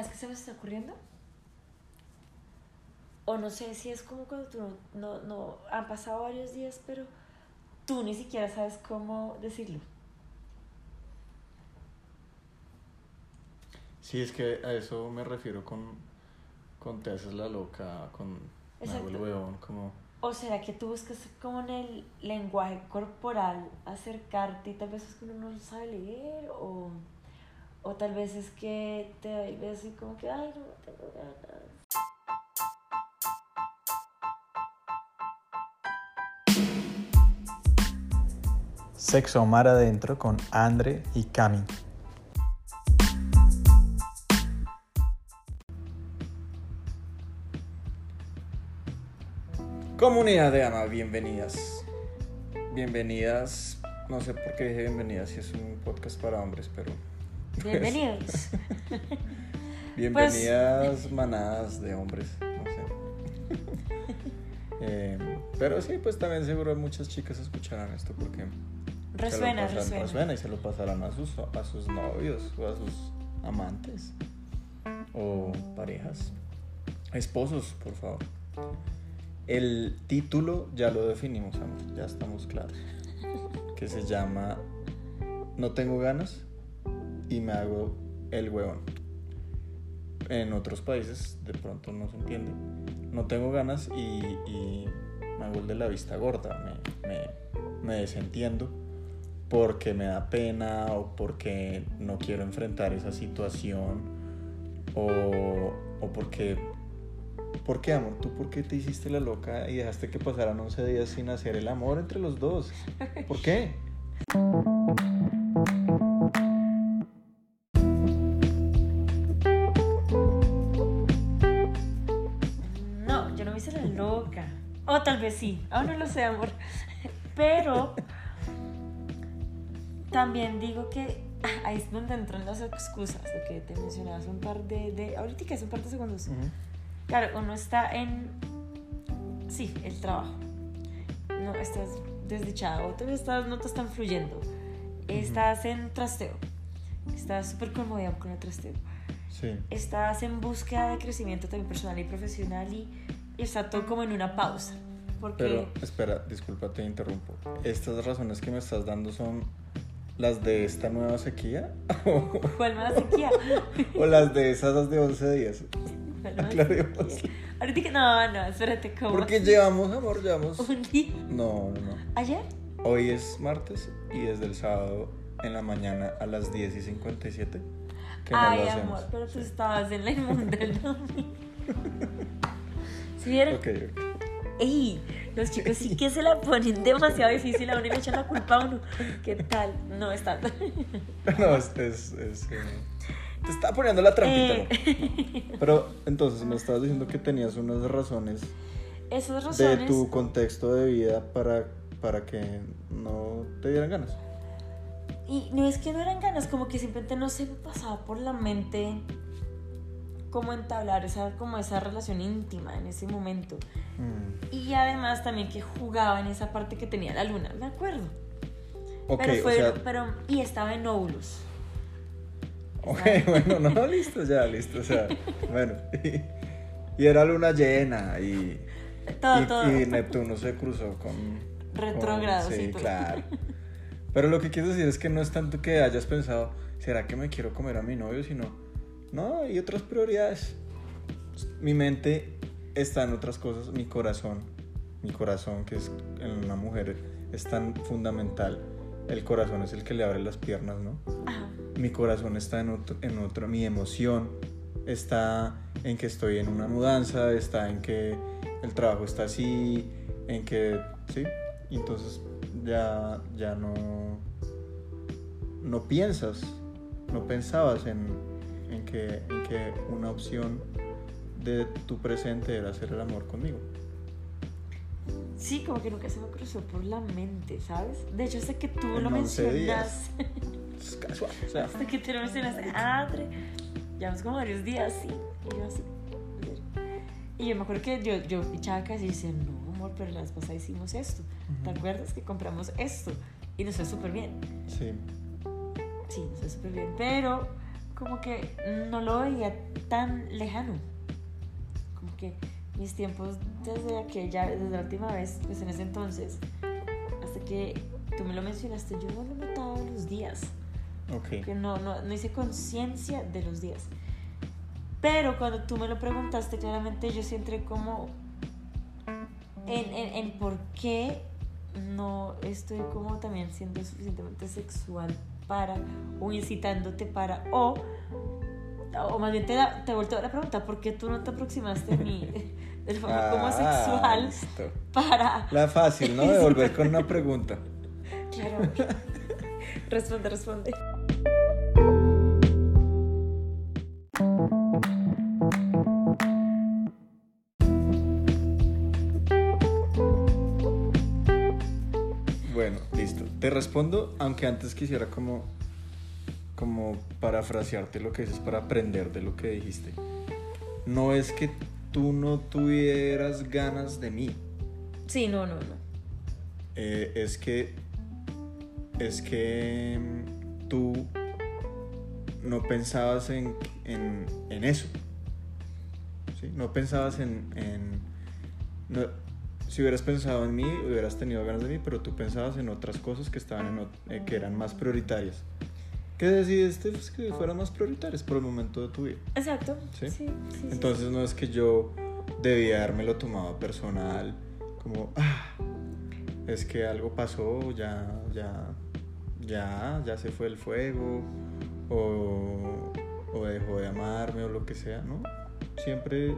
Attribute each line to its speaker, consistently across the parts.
Speaker 1: ¿Sabes qué se me está ocurriendo? O no sé si es como cuando tú no, no, no, han pasado varios días, pero tú ni siquiera sabes cómo decirlo.
Speaker 2: Sí, es que a eso me refiero con, con te haces la loca, con me hago el
Speaker 1: Exacto.
Speaker 2: huevón, como...
Speaker 1: ¿O será que tú buscas como en el lenguaje corporal acercarte y tal vez es que uno no sabe leer? O, o tal vez es que te da el beso y como que, ay, no tengo ganas.
Speaker 3: Sexo Mar Adentro con Andre y Cami.
Speaker 2: Comunidad de Ama, bienvenidas. Bienvenidas, no sé por qué dije bienvenidas si es un podcast para hombres, pero... pues,
Speaker 1: Bienvenidos.
Speaker 2: bienvenidas manadas de hombres, no sé. Eh, pero sí, pues también seguro muchas chicas escucharán esto porque...
Speaker 1: Resuena,
Speaker 2: pasan-
Speaker 1: resuena.
Speaker 2: y se lo pasarán a sus, a sus novios o a sus amantes o parejas. Esposos, por favor. El título ya lo definimos, amor, ya estamos claros. Que se llama No tengo ganas y me hago el huevón. En otros países de pronto no se entiende. No tengo ganas y, me hago el de la vista gorda. Me, me, me desentiendo porque me da pena o porque no quiero enfrentar esa situación o, o porque... ¿Por qué, amor? ¿Tú por qué te hiciste la loca y dejaste que pasaran 11 días sin hacer el amor entre los dos? ¿Por qué?
Speaker 1: tal vez sí, aún no lo sé, amor. Pero también digo que ah, ahí es donde entran las excusas, lo que te mencionaba hace un par de, de ahorita que hace un par de segundos. Claro, uno está en, sí, el trabajo. No, estás desdichado, te estás, no te están fluyendo. Estás en trasteo. Estás súper conmovido con el trasteo.
Speaker 2: Sí.
Speaker 1: Estás en búsqueda de crecimiento también personal y profesional y, y está todo como en una pausa. Porque
Speaker 2: Pero espera, disculpa, te interrumpo. ¿Estas razones que me estás dando son las de esta nueva sequía? ¿O,
Speaker 1: ¿cuál más sequía?
Speaker 2: o las de esas de 11 días?
Speaker 1: ¿Cuál más
Speaker 2: Aclaremos.
Speaker 1: Ahorita que no, no, espérate, ¿cómo?
Speaker 2: Porque llevamos, amor, llevamos...
Speaker 1: un día.
Speaker 2: No, no, no.
Speaker 1: ¿Ayer?
Speaker 2: Hoy es martes y desde el sábado en la mañana a las 10 y 57 que
Speaker 1: Ay, amor, pero tú estabas en la inmunda el domingo. ¿Sí vieron?
Speaker 2: Ok, ok.
Speaker 1: Ey, los chicos sí que se la ponen demasiado difícil a uno y le echan la culpa a uno. ¿Qué tal? No, está.
Speaker 2: No, es... es, es, eh, Te está poniendo la trampita.
Speaker 1: Eh,
Speaker 2: ¿no? Pero entonces me estabas diciendo que tenías unas razones
Speaker 1: esas
Speaker 2: de
Speaker 1: razones.
Speaker 2: tu contexto de vida para, para que no te dieran ganas.
Speaker 1: Y no es que no eran ganas, como que simplemente no se me pasaba por la mente cómo entablar esa, como esa relación íntima en ese momento.
Speaker 2: Mm.
Speaker 1: Y además también que jugaba en esa parte que tenía la luna, me acuerdo.
Speaker 2: Ok,
Speaker 1: pero
Speaker 2: o
Speaker 1: fue,
Speaker 2: sea,
Speaker 1: pero, y estaba en óvulos.
Speaker 2: ok, bueno, no, listo, ya, listo, o sea, bueno, y, y era luna llena y,
Speaker 1: Todo,
Speaker 2: y,
Speaker 1: todo.
Speaker 2: y Neptuno se cruzó con...
Speaker 1: Retrógrado,
Speaker 2: con-
Speaker 1: sí,
Speaker 2: Sí,
Speaker 1: todo.
Speaker 2: claro. Pero lo que quiero decir es que no es tanto que hayas pensado, ¿será que me quiero comer a mi novio? Sino, no, hay otras prioridades. Mi mente está en otras cosas, mi corazón, mi corazón que es en una mujer es tan fundamental. El corazón es el que le abre las piernas, ¿no?
Speaker 1: Ajá.
Speaker 2: mi corazón está en otro, en otro, mi emoción está en que estoy en una mudanza, está en que el trabajo está así, en que, sí, entonces ya, ya no, no piensas, no pensabas en, en, que, en que una opción de tu presente era hacer el amor conmigo.
Speaker 1: Sí, como que nunca se me cruzó por la mente, ¿sabes? De hecho, hasta que tú
Speaker 2: En
Speaker 1: lo
Speaker 2: 11 días.
Speaker 1: mencionaste,
Speaker 2: Es casual, o sea,
Speaker 1: hasta que tú lo mencionaste, Andre, llevamos como varios días, sí, y yo así. Y yo me acuerdo que yo, yo pichaba casi y decía, no, amor, pero la vez pasada hicimos esto. ¿Te acuerdas que compramos esto? Y nos fue súper bien.
Speaker 2: sí.
Speaker 1: Sí, nos fue súper bien. Pero como que no lo veía tan lejano. Como que mis tiempos desde aquella, desde la última vez, pues en ese entonces, hasta que tú me lo mencionaste, yo no lo notaba los días.
Speaker 2: Ok.
Speaker 1: Que no, no, no hice conciencia de los días. Pero cuando tú me lo preguntaste, claramente yo sí entré como en, en, en por qué no estoy como también siendo suficientemente sexual para, o incitándote para, o, o más bien te, la- te volteo la pregunta, ¿por qué tú no te aproximaste a mí de forma como
Speaker 2: Ah,
Speaker 1: sexual
Speaker 2: listo.
Speaker 1: para...
Speaker 2: La fácil, ¿no? De volver con una pregunta.
Speaker 1: Claro. responde, responde.
Speaker 2: Te respondo, aunque antes quisiera como, como parafrasearte lo que dices para aprender de lo que dijiste. No es que tú no tuvieras ganas de mí,
Speaker 1: Sí, no, no, no.
Speaker 2: eh, es que es que mm, tú no pensabas en, en, en eso. ¿sí? No pensabas en... en- no- si hubieras pensado en mí, hubieras tenido ganas de mí, pero tú pensabas en otras cosas que, estaban en, eh, que eran más prioritarias. ¿Qué decidiste? Pues que fueran más prioritarias por el momento de tu vida.
Speaker 1: Exacto.
Speaker 2: ¿Sí?
Speaker 1: Sí, sí, sí,
Speaker 2: Entonces no es que yo debía lo tomado personal, como, ah, es que algo pasó, ya, ya, ya, ya se fue el fuego, o, o dejó de amarme, o lo que sea, ¿no? Siempre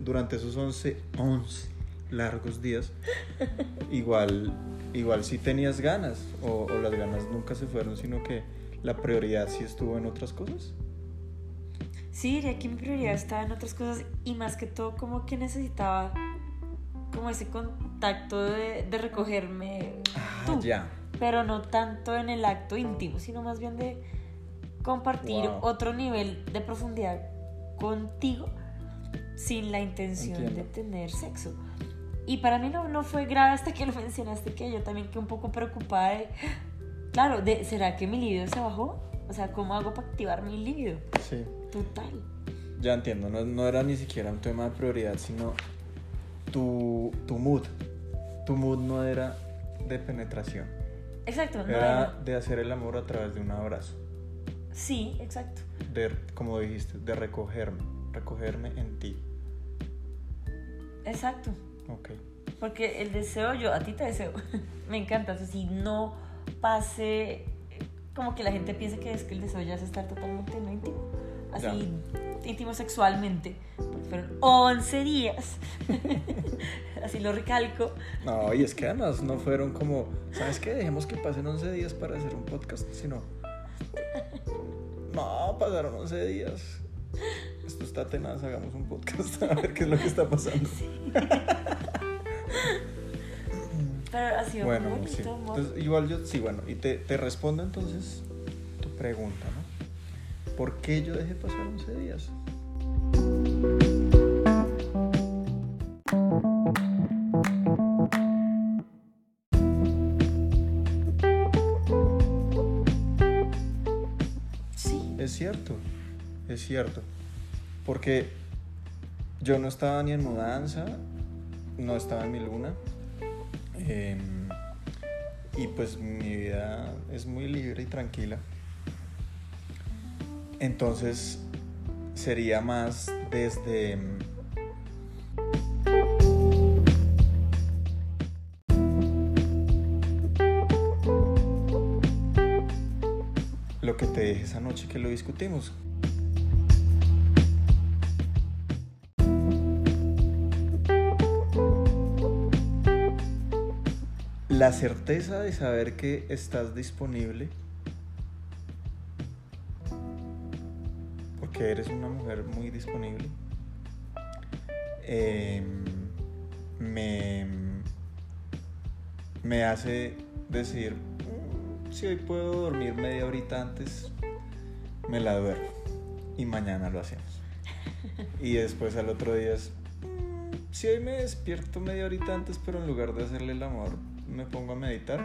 Speaker 2: durante esos 11, 11 largos días, igual, igual sí tenías ganas, o, o las ganas nunca se fueron, sino que la prioridad sí estuvo en otras cosas.
Speaker 1: Sí, diría que mi prioridad estaba en otras cosas y más que todo como que necesitaba como ese contacto de, de recogerme tú,
Speaker 2: Ah, ya.
Speaker 1: pero no tanto en el acto íntimo, sino más bien de compartir
Speaker 2: Wow.
Speaker 1: otro nivel de profundidad contigo sin la intención
Speaker 2: Entiendo.
Speaker 1: de tener sexo. Y para mí no, no fue grave hasta que lo mencionaste, que yo también quedé un poco preocupada de, claro, de, ¿será que mi libido se bajó? O sea, ¿cómo hago para activar mi libido?
Speaker 2: Sí.
Speaker 1: Total.
Speaker 2: Ya entiendo, no, no era ni siquiera un tema de prioridad, sino tu, tu mood. Tu mood no era de penetración,
Speaker 1: Exacto, no
Speaker 2: era
Speaker 1: era-
Speaker 2: de hacer el amor a través de un abrazo,
Speaker 1: Sí, exacto.
Speaker 2: de, como dijiste, de recogerme, recogerme en ti.
Speaker 1: Exacto.
Speaker 2: Ok.
Speaker 1: Porque el deseo, yo a ti te deseo. Me encanta. O sea, si no pase, como que la gente piensa que es que el deseo ya es estar totalmente en lo íntimo. Así, íntimo sexualmente. Porque fueron 11 días. Así lo recalco.
Speaker 2: No, y es que además no fueron como, ¿sabes qué? Dejemos que pasen 11 días para hacer un podcast, sino... No, pasaron 11 días. Esto está tenaz, hagamos un podcast a ver qué es lo que está pasando.
Speaker 1: Pero ha sido
Speaker 2: Bueno,
Speaker 1: muy bonito,
Speaker 2: sí. Entonces, igual yo, sí, bueno, y te, te respondo entonces tu pregunta, ¿no? ¿Por qué yo dejé pasar 11 días?
Speaker 1: Sí.
Speaker 2: Es cierto, es cierto. Porque yo no estaba ni en mudanza, no estaba en mi luna. em, y pues mi vida es muy libre y tranquila. Entonces sería más desde... em, lo que te dije esa noche que lo discutimos. La certeza de saber que estás disponible, porque eres una mujer muy disponible, em, me, me hace decir, "Mm, si hoy puedo dormir media horita antes, me la duermo y mañana lo hacemos. Y después al otro día es, "Mm, si hoy me despierto media horita antes, pero en lugar de hacerle el amor, me pongo a meditar,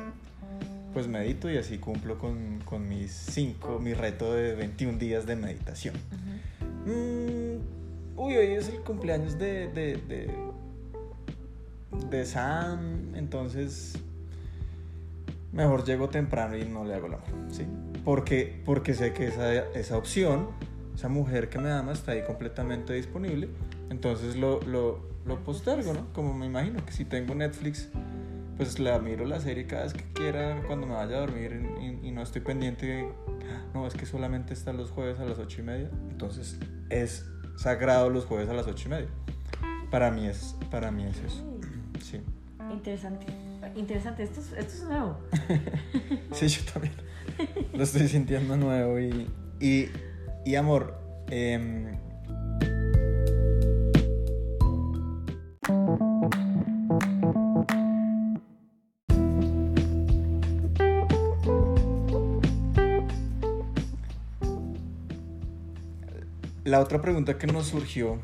Speaker 2: pues medito y así cumplo con, con mis 5, mi reto de 21 días de meditación. Mm, uy, hoy es el cumpleaños de, de, de, de Sam, entonces mejor llego temprano y no le hago la amor, ¿sí? Porque, porque sé que esa, esa opción, esa mujer que me ama está ahí completamente disponible, entonces lo, lo, lo postergo, ¿no? Como me imagino que si tengo Netflix, pues la miro la serie cada vez que quiera cuando me vaya a dormir y, y no estoy pendiente de, no, es que solamente está los jueves a las ocho y media, entonces es sagrado los jueves a las ocho y media. Para mí es, para mí es eso, sí.
Speaker 1: Interesante. Interesante, esto es, esto es nuevo.
Speaker 2: sí, yo también. Lo estoy sintiendo nuevo y, y, y amor. Eh, la otra pregunta que nos surgió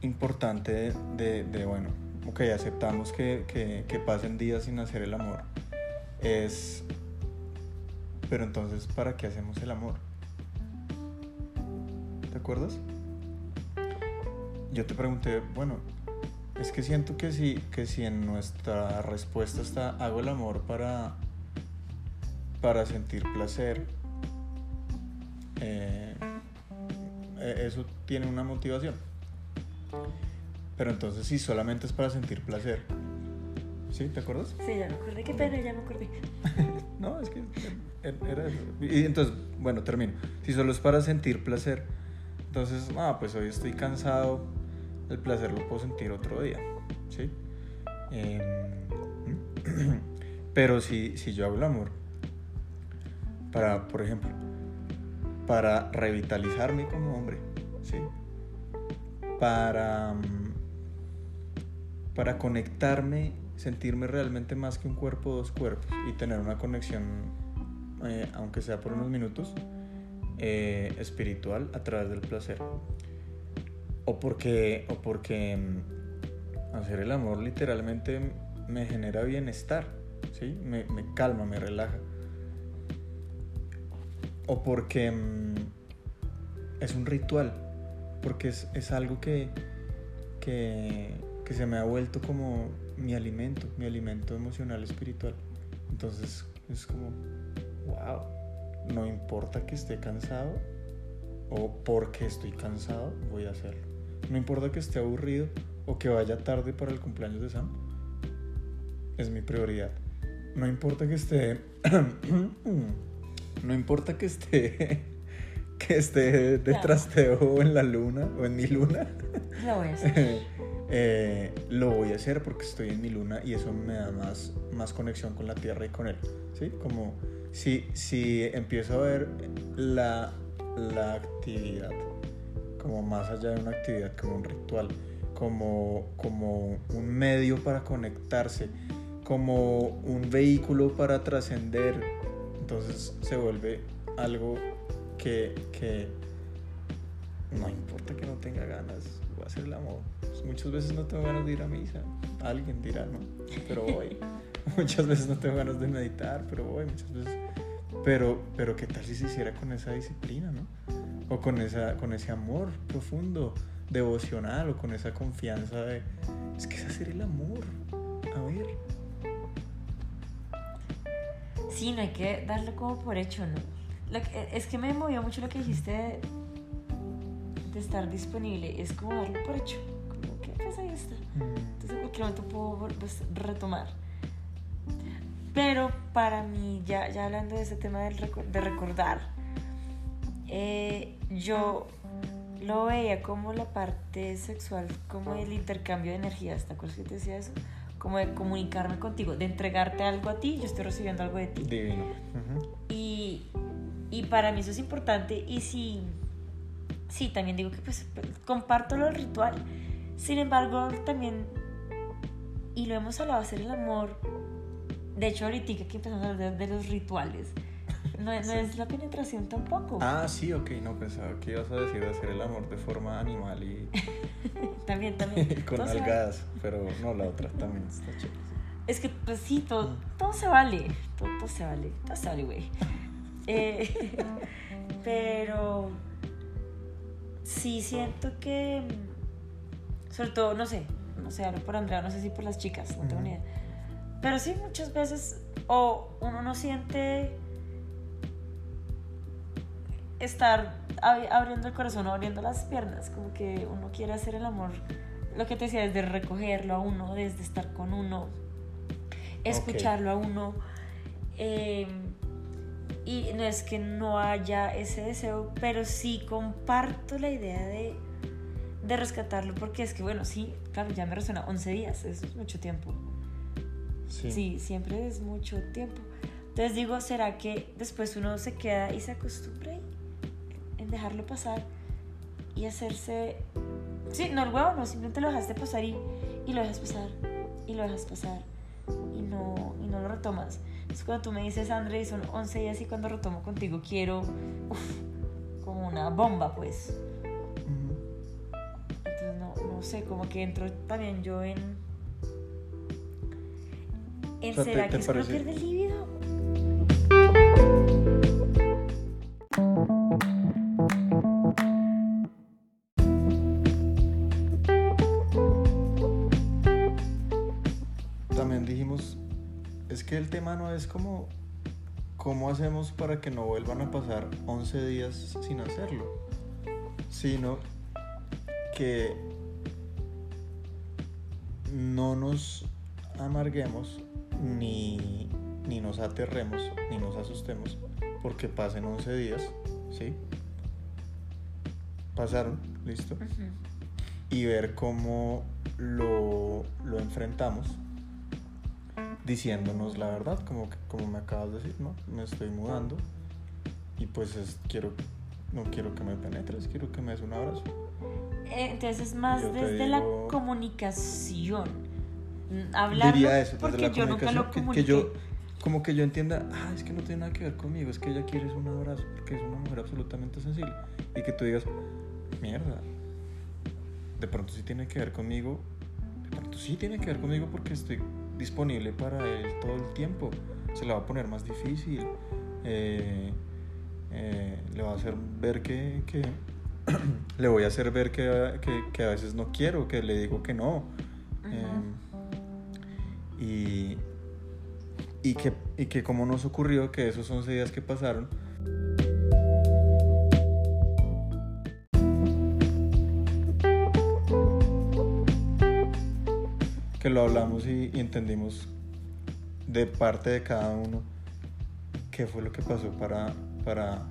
Speaker 2: importante de, bueno, ok, aceptamos que, que, que, pasen días sin hacer el amor, es, pero entonces, ¿para qué hacemos el amor? ¿Te acuerdas? Yo te pregunté, bueno, es que siento que si, que si en nuestra respuesta está, hago el amor para, para sentir placer, eh, eso tiene una motivación. Pero entonces si solamente es para sentir placer. ¿Sí? ¿Te acuerdas?
Speaker 1: Sí, ya me acordé. Qué pena, ya me acordé.
Speaker 2: no, es que era eso. Y entonces, bueno, termino. Si solo es para sentir placer, entonces, ah, pues hoy estoy cansado, el placer lo puedo sentir otro día. ¿Sí? Eh, pero si, si yo hago el amor, para, por ejemplo, para revitalizarme como hombre, ¿sí? Para, para conectarme, sentirme realmente más que un cuerpo, dos cuerpos y tener una conexión, eh, aunque sea por unos minutos, eh, espiritual a través del placer. O porque, o porque hacer el amor literalmente me genera bienestar, ¿sí? me, me calma, me relaja o porque mmm, es un ritual, porque es, es algo que, que, que, se me ha vuelto como mi alimento, mi alimento emocional, espiritual. Entonces es como, wow, no importa que esté cansado o porque estoy cansado, voy a hacerlo. No importa que esté aburrido o que vaya tarde para el cumpleaños de Sam, es mi prioridad. No importa que esté no importa que esté que esté de trasteo en la luna o en mi luna.
Speaker 1: Lo voy a hacer.
Speaker 2: eh, lo voy a hacer porque estoy en mi luna y eso me da más, más conexión con la Tierra y con él. ¿Sí? Como si, si empiezo a ver la, la actividad como más allá de una actividad, como un ritual, como, como un medio para conectarse, como un vehículo para trascender, entonces se vuelve algo que, que, no importa que no tenga ganas, voy a hacer el amor. Muchas veces no tengo ganas de ir a misa, alguien dirá, ¿no? Pero voy. muchas veces no tengo ganas de meditar, pero voy, muchas veces. Pero, pero qué tal si se hiciera con esa disciplina, ¿no? O con, esa, con ese amor profundo, devocional, o con esa confianza de, es que es hacer el amor. A ver,
Speaker 1: Sí, no hay que darle como por hecho, ¿no? Que, es que me movió mucho lo que dijiste de, de, estar disponible. Es como darle por hecho. Como, ¿qué pasa ahí está? Entonces en cualquier momento puedo pues, retomar. Pero para mí, ya, ya hablando de ese tema del, de recordar, eh, yo lo veía como la parte sexual, como el intercambio de energías. ¿Te acuerdas que te decía eso? Como de comunicarme contigo, de entregarte algo a ti, yo estoy recibiendo algo de ti.
Speaker 2: Divino. Uh -huh.
Speaker 1: y, y, para mí eso es importante y sí, sí, también digo que pues comparto lo del ritual. Sin embargo, también, y lo hemos hablado, hacer el amor, de hecho ahorita que empezamos a hablar de, los rituales, no, no sí. es la penetración tampoco.
Speaker 2: Ah, sí, ok, no pensaba que ibas a decir de hacer el amor de forma animal y...
Speaker 1: también, también.
Speaker 2: con algas, pero no la otra, también está chévere.
Speaker 1: Es que, pues sí, todo, todo se vale. Todo, todo se vale. Todo se vale, güey. Eh, pero sí siento que, sobre todo, no sé, no sé, hablo por Andrea, no sé si por las chicas, no tengo ni idea. Pero sí, muchas veces, o uno no siente estar ab- abriendo el corazón abriendo las piernas, como que uno quiere hacer el amor, lo que te decía, desde recogerlo a uno, desde estar con uno, escucharlo a uno. eh, y no es que no haya ese deseo, pero sí comparto la idea de, de rescatarlo, porque es que, bueno, sí, claro, ya me resuena 11 días, eso es mucho tiempo.
Speaker 2: Sí.
Speaker 1: Sí, siempre es mucho tiempo. Entonces digo, ¿será que después uno se queda y se acostumbra dejarlo pasar y hacerse... Sí, no el huevo, no, simplemente lo dejaste pasar y, y lo dejas pasar y lo dejas pasar y no, y no lo retomas. Es cuando tú me dices, André, y son 11 días y cuando retomo contigo quiero, uf, como una bomba, pues. Entonces, no, no sé, como que entro también yo en... en
Speaker 2: O sea, ¿te-
Speaker 1: ¿Será
Speaker 2: te
Speaker 1: que es que no pierde el líbido?
Speaker 2: Tema no es como cómo hacemos para que no vuelvan a pasar 11 días sin hacerlo, sino que no nos amarguemos ni, ni nos aterremos ni nos asustemos porque pasen 11 días, ¿sí? Pasaron, listo. Y ver cómo lo, lo enfrentamos diciéndonos la verdad, como, que- como me acabas de decir, ¿no? Me estoy mudando y pues es- quiero, no quiero que me penetres, quiero que me des un abrazo.
Speaker 1: Eh, Entonces es más desde
Speaker 2: digo-
Speaker 1: la comunicación. Mm,
Speaker 2: eso, desde
Speaker 1: porque
Speaker 2: la
Speaker 1: yo nunca lo
Speaker 2: comunicación, que-
Speaker 1: comuniqué.
Speaker 2: que, yo, como que yo entienda, ah, es que no tiene nada que ver conmigo, es que ella quiere un abrazo, porque es una mujer absolutamente sensible. Y que tú digas, mierda, de pronto sí tiene que ver conmigo, de pronto sí tiene que ver conmigo porque estoy disponible para él todo el tiempo. Se le va a poner más difícil, eh, eh, le va a hacer ver que, que le voy a hacer ver que, que, que a veces no quiero, que le digo que no. Eh, y, y, que, y que como nos ocurrió que esos 11 días que pasaron, lo hablamos y, entendimos de parte de cada uno qué fue lo que pasó para, para,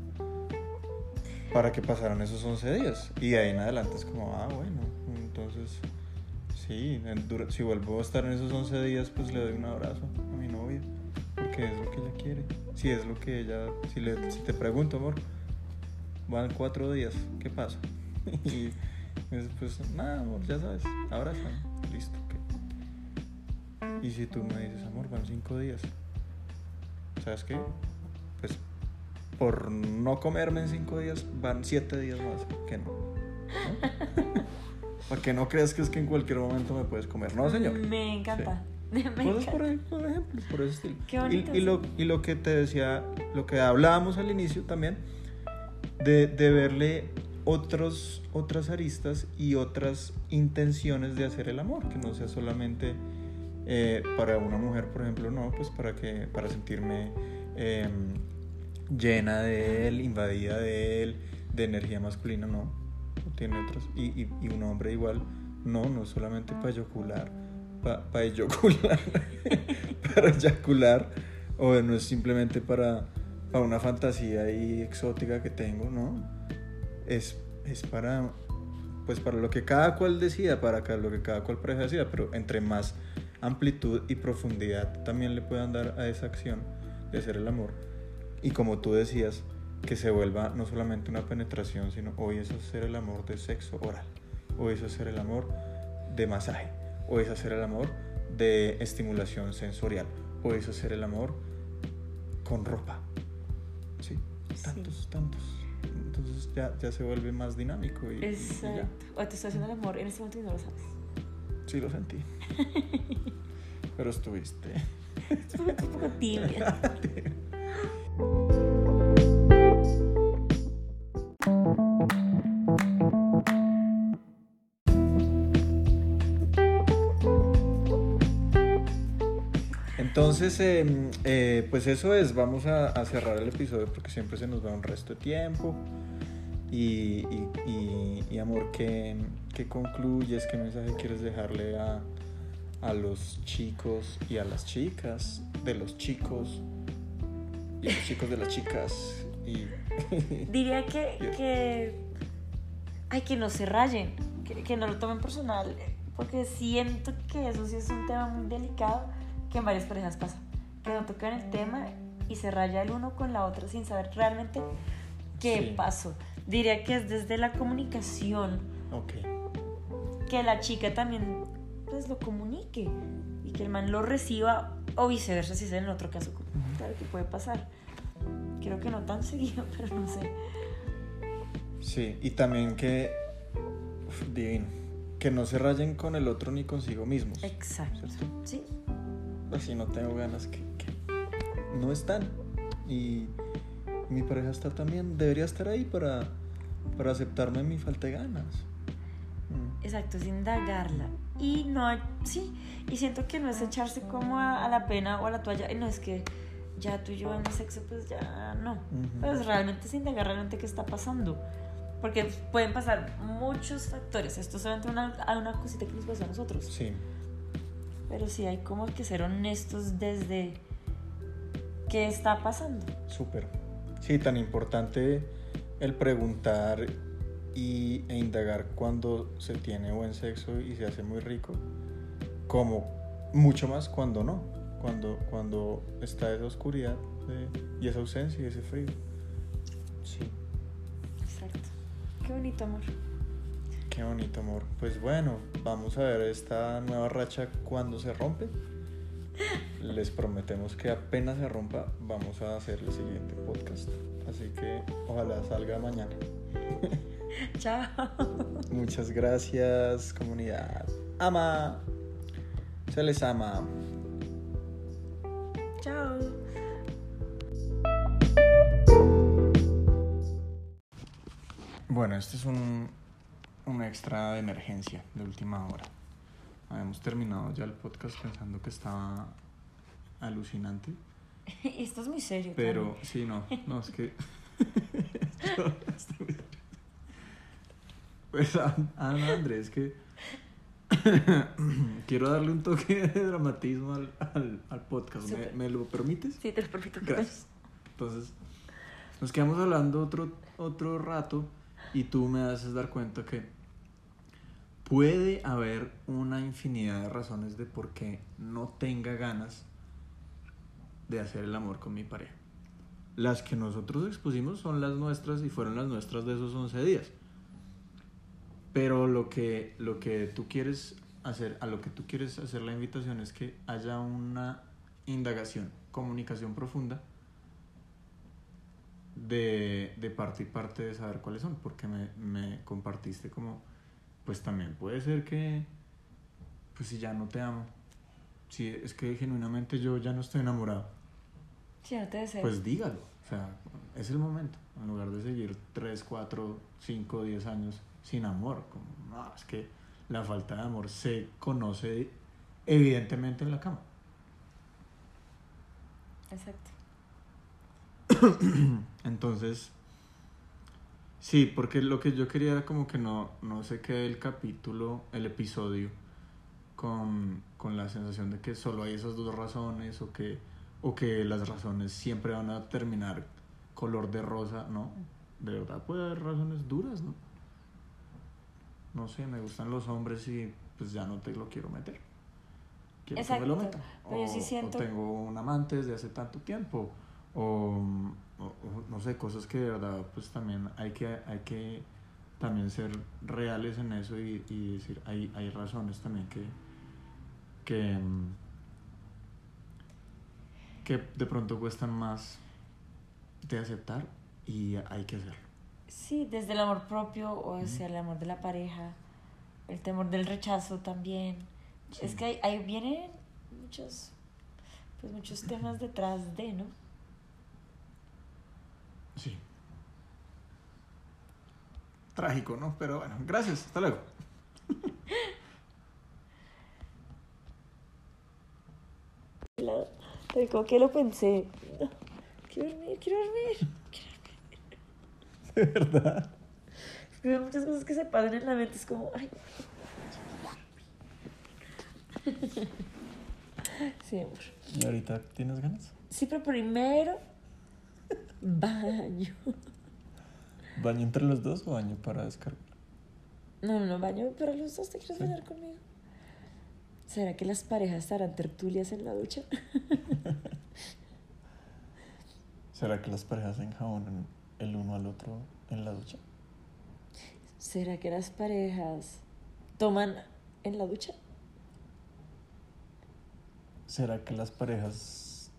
Speaker 2: para que pasaran esos 11 días. Y de ahí en adelante es como, ah, bueno, entonces sí, si vuelvo a estar en esos 11 días, pues le doy un abrazo a mi novia, porque es lo que ella quiere. Si es lo que ella, si, le, si te pregunto, amor, van cuatro días, ¿qué pasa? y después, nada, amor, ya sabes, abraza, listo. Y si tú me dices, amor, van cinco días, ¿sabes qué? Pues por no comerme en cinco días, van siete días más, que no. ¿no? Para que no creas que es que en cualquier momento me puedes comer. No, señor.
Speaker 1: Me encanta. Me
Speaker 2: Cosas
Speaker 1: encanta.
Speaker 2: por ejemplo, por ese estilo.
Speaker 1: Qué bonito,
Speaker 2: y, y lo, y lo que te decía, lo que hablábamos al inicio también, de, de verle otros, otras aristas y otras intenciones de hacer el amor, que no sea solamente eh, para una mujer, por ejemplo, no, pues para, que, para sentirme eh, llena de él, invadida de él, de energía masculina, no. Tiene otras. Y, y, un hombre igual, no, no solamente para eyacular, para eyacular, para eyacular, o no es simplemente para, para una fantasía ahí exótica que tengo, no. Es, es para, pues para lo que cada cual decida, para lo que cada cual pareja decida, pero entre más amplitud y profundidad también le puedan dar a esa acción de hacer el amor. Y como tú decías, que se vuelva no solamente una penetración, sino hoy es hacer el amor de sexo oral, hoy es hacer el amor de masaje, hoy es hacer el amor de estimulación sensorial, hoy es hacer el amor con ropa. Sí,
Speaker 1: Sí.
Speaker 2: tantos, tantos. Entonces ya, ya se vuelve más dinámico y, y.
Speaker 1: Exacto. O te estoy haciendo el amor en este momento y no lo sabes.
Speaker 2: Sí, lo sentí. Pero estuviste.
Speaker 1: Estuve un poco tibia.
Speaker 2: Entonces, em, eh, pues eso es, vamos a, a cerrar el episodio porque siempre se nos va un resto de tiempo. Y, y- y- y, amor, ¿qué, qué concluyes? ¿Qué mensaje quieres dejarle a, a los chicos y a las chicas de los chicos y los chicos de las chicas? Y,
Speaker 1: Diría que, que, ay, que no se rayen, que, que no lo tomen personal, porque siento que eso sí es un tema muy delicado que en varias parejas pasa, que no tocan el tema y se raya el uno con la otra sin saber realmente qué
Speaker 2: Sí.
Speaker 1: pasó. Diría que es desde la comunicación,
Speaker 2: ok,
Speaker 1: que la chica también pues lo comunique y que el man lo reciba o viceversa si es en el otro caso, claro que puede pasar. Creo que no tan seguido, pero no sé.
Speaker 2: sí, y también que, uf, divino, que no se rayen con el otro ni consigo mismos.
Speaker 1: Exacto.
Speaker 2: ¿Cierto?
Speaker 1: Sí,
Speaker 2: Pues si no tengo ganas, que, que no están. Y mi pareja está también, debería estar ahí para, para aceptarme mi falta de ganas. Mm.
Speaker 1: exacto, es indagarla. Y no, hay- sí, y siento que no es echarse como a, a la pena o a la toalla, y no es que ya tú y yo en el sexo, pues ya no.
Speaker 2: Ujú.
Speaker 1: Pero es realmente es indagar realmente qué está pasando. Porque pueden pasar muchos factores. Esto es solamente una, una cosita que nos pasó a nosotros.
Speaker 2: Sí,
Speaker 1: Pero sí hay como que ser honestos desde qué está pasando.
Speaker 2: súper. Sí, tan importante el preguntar y, e indagar cuando se tiene buen sexo y se hace muy rico, como mucho más cuando no, cuando, cuando está esa oscuridad de- y esa ausencia y ese frío. Sí.
Speaker 1: Exacto. Qué bonito, amor.
Speaker 2: Qué bonito, amor. Pues bueno, vamos a ver esta nueva racha cuando se rompe. Les prometemos que apenas se rompa, vamos a hacer el siguiente podcast. Así que ojalá salga mañana.
Speaker 1: Chao.
Speaker 2: Muchas gracias, comunidad. Ama. Se les ama.
Speaker 1: Chao.
Speaker 2: Bueno, este es un, un extra de emergencia de última hora. Habíamos terminado ya el podcast pensando que estaba alucinante.
Speaker 1: Esto es muy serio.
Speaker 2: Pero, sí, no, no, es que. Pues, ah, ah, no, Andrés, que. Quiero darle un toque de dramatismo al, al, al podcast. ¿Me, me lo permites?
Speaker 1: Sí, te lo permito.
Speaker 2: Gracias. Entonces, nos quedamos hablando otro, otro rato y tú me haces dar cuenta que puede haber una infinidad de razones de por qué no tenga ganas de hacer el amor con mi pareja. Las que nosotros expusimos son las nuestras y fueron las nuestras de esos 11 días. Pero lo que, lo que tú quieres hacer, a lo que tú quieres hacer la invitación es que haya una indagación, comunicación profunda de, de parte y parte de saber cuáles son, porque me, me compartiste como, pues también puede ser que, pues si ya no te amo, si es que genuinamente yo ya no estoy enamorado,
Speaker 1: Sí, no te deseo.
Speaker 2: pues dígalo, o sea, es el momento, en lugar de seguir 3, 4, 5, 10 años sin amor, como, no, es que la falta de amor se conoce evidentemente en la cama.
Speaker 1: Exacto.
Speaker 2: Entonces, sí, porque lo que yo quería era como que no, no se quede el capítulo, el episodio, con, con la sensación de que solo hay esas dos razones o que, o que las razones siempre van a terminar color de rosa, ¿no? De verdad puede haber razones duras, ¿no? No sé, me gustan los hombres y pues ya no te lo quiero meter. Quiero que me lo
Speaker 1: Exacto, yo sí
Speaker 2: O-
Speaker 1: siento-
Speaker 2: o tengo un amante desde hace tanto tiempo o, o- o no sé, cosas que de verdad pues también hay que, hay que también ser reales en eso y, y decir, hay, hay razones también que, que, mm, que de pronto cuestan más de aceptar y hay que hacerlo.
Speaker 1: Sí, desde el amor propio o sea el amor de la pareja, el temor del rechazo también.
Speaker 2: Sí.
Speaker 1: Es que ahí, ahí vienen muchos, pues muchos temas detrás de, ¿no?
Speaker 2: Sí. Trágico, ¿no? Pero bueno, gracias. Hasta luego.
Speaker 1: La- pero como que lo pensé. No, quiero dormir, quiero dormir.
Speaker 2: De verdad.
Speaker 1: Hay muchas cosas que se pasan en la mente. Es como, ay. Sí, amor.
Speaker 2: ¿Y ahorita tienes ganas?
Speaker 1: Sí, pero primero, baño.
Speaker 2: ¿Baño entre los dos o baño para descargar?
Speaker 1: No, no, no, baño, pero los dos te quieres
Speaker 2: Sí.
Speaker 1: bañar conmigo. ¿Será que las parejas estarán tertulias en la ducha?
Speaker 2: ¿Será que las parejas se enjabonan el uno al otro en la ducha?
Speaker 1: ¿Será que las parejas toman en la ducha?
Speaker 2: ¿Será que las parejas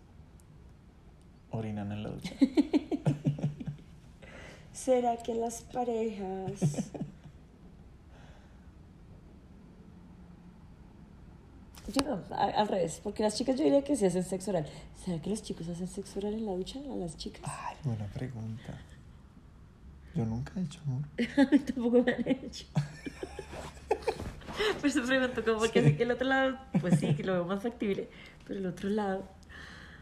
Speaker 2: orinan en la ducha?
Speaker 1: ¿Será que las parejas... Yo no, al revés, porque las chicas yo diría que sí hacen sexo oral. ¿Será que los chicos hacen sexo oral en la ducha a las chicas?
Speaker 2: Ay, buena pregunta. Yo nunca he hecho amor.
Speaker 1: A mí tampoco me han hecho. Por eso pregunto, como porque
Speaker 2: Sí.
Speaker 1: así que el otro lado, pues sí, que lo veo más factible, pero el otro lado,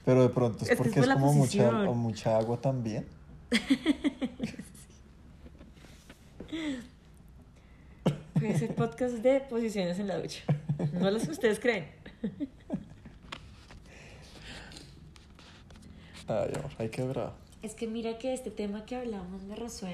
Speaker 2: Pero de pronto es,
Speaker 1: Es que es
Speaker 2: porque
Speaker 1: por
Speaker 2: es como mucha, mucha agua también.
Speaker 1: puede ser podcast de posiciones en la ducha. No las que ustedes creen.
Speaker 2: Ay, amor, hay que bravo.
Speaker 1: Es que mira que este tema que hablamos me resuena.